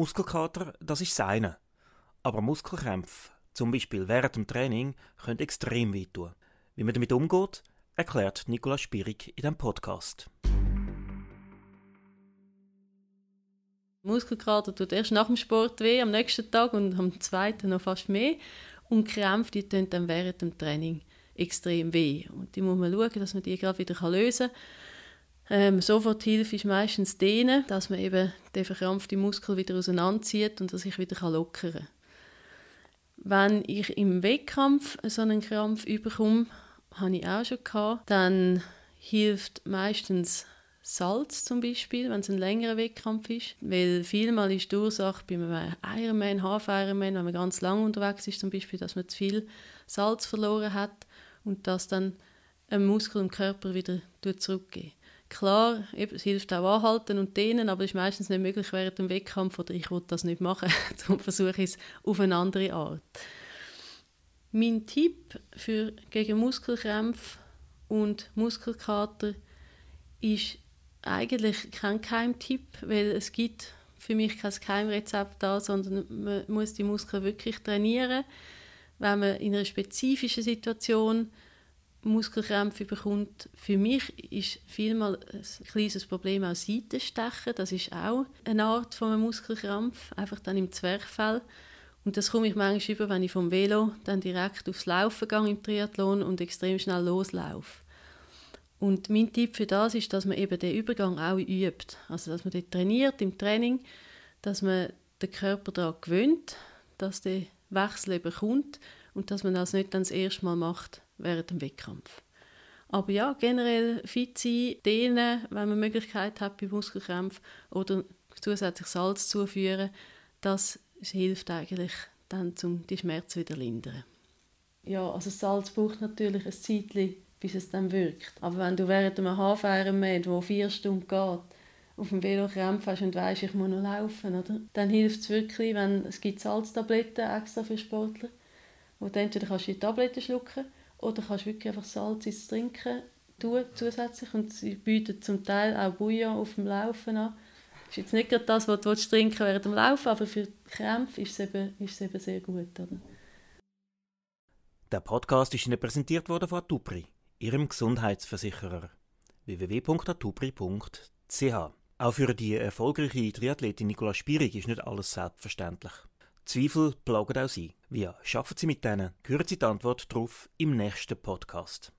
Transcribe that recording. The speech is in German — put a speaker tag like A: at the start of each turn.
A: Muskelkater, das ist seine. Aber Muskelkrämpfe, zum Beispiel während dem Training, können extrem wehtun. Wie man damit umgeht, erklärt Nikolaus Spierig in diesem Podcast.
B: Muskelkater tut erst nach dem Sport weh, am nächsten Tag und am zweiten noch fast mehr. Und Krämpfe, die tun dann während dem Training extrem weh. Und die muss man schauen, dass man die gerade wieder lösen kann. Ähm, Soforthilfe ist meistens dehnen, dass man eben den verkrampften Muskel wieder auseinanderzieht und dass ich wieder lockern kann. Wenn ich im Wettkampf so einen Krampf überkomme, habe ich auch schon gehabt, dann hilft meistens Salz zum Beispiel, wenn es ein längerer Wettkampf ist. Weil vielmal ist die Ursache bei einem Ironman, Half-Ironman, wenn man ganz lang unterwegs ist zum Beispiel, dass man zu viel Salz verloren hat und das dann ein Muskel im Körper wieder zurückgeht. Klar, es hilft auch anhalten und dehnen, aber es ist meistens nicht möglich während dem Wettkampf oder ich will das nicht machen, darum versuche ich es auf eine andere Art. Mein Tipp für gegen Muskelkrämpfe und Muskelkater ist eigentlich kein Keimtipp, weil es gibt für mich kein Keimrezept da, sondern man muss die Muskeln wirklich trainieren. Wenn man in einer spezifischen Situation Muskelkrämpfe bekommt. Für mich ist vielmal ein kleines Problem auch Seitenstechen. Das ist auch eine Art von einem Muskelkrampf, einfach dann im Zwerchfell. Und das komme ich manchmal über, wenn ich vom Velo dann direkt aufs Laufen gehe im Triathlon und extrem schnell loslaufe. Und mein Tipp für das ist, dass man eben den Übergang auch übt. Also, dass man den trainiert im Training, dass man den Körper daran gewöhnt, dass der Wechsel eben kommt und dass man das nicht dann das erste Mal macht während dem Wettkampf. Aber ja, generell fit sein, dehnen, wenn man Möglichkeit hat bei Muskelkrämpfen oder zusätzlich Salz zuführen, das hilft eigentlich dann, um die Schmerzen wieder zu lindern. Ja, also Salz braucht natürlich ein Zeitchen, bis es dann wirkt. Aber wenn du während einem Half-Ironman, wo vier Stunden geht, auf dem Velo Krämpfe hast und weißt, ich muss noch laufen, oder? dann hilft es wirklich, wenn es gibt Salztabletten extra für Sportler, wo du entweder kannst du die Tabletten schlucken oder kannst wirklich einfach Salz ins Trinken tun zusätzlich und sie bieten zum Teil auch Bouillon auf dem Laufen an. Das ist jetzt nicht gerade das, was du trinken während dem Laufen, aber für Krämpfe ist es eben, ist es eben sehr gut. Oder?
A: Der Podcast ist Ihnen präsentiert worden von Atupri, Ihrem Gesundheitsversicherer. www.atupri.ch Auch für die erfolgreiche Triathletin Nicola Spierig ist nicht alles selbstverständlich. Zweifel plagen auch Sie. Wie schaffen Sie mit denen? Hören Sie die Antwort darauf im nächsten Podcast.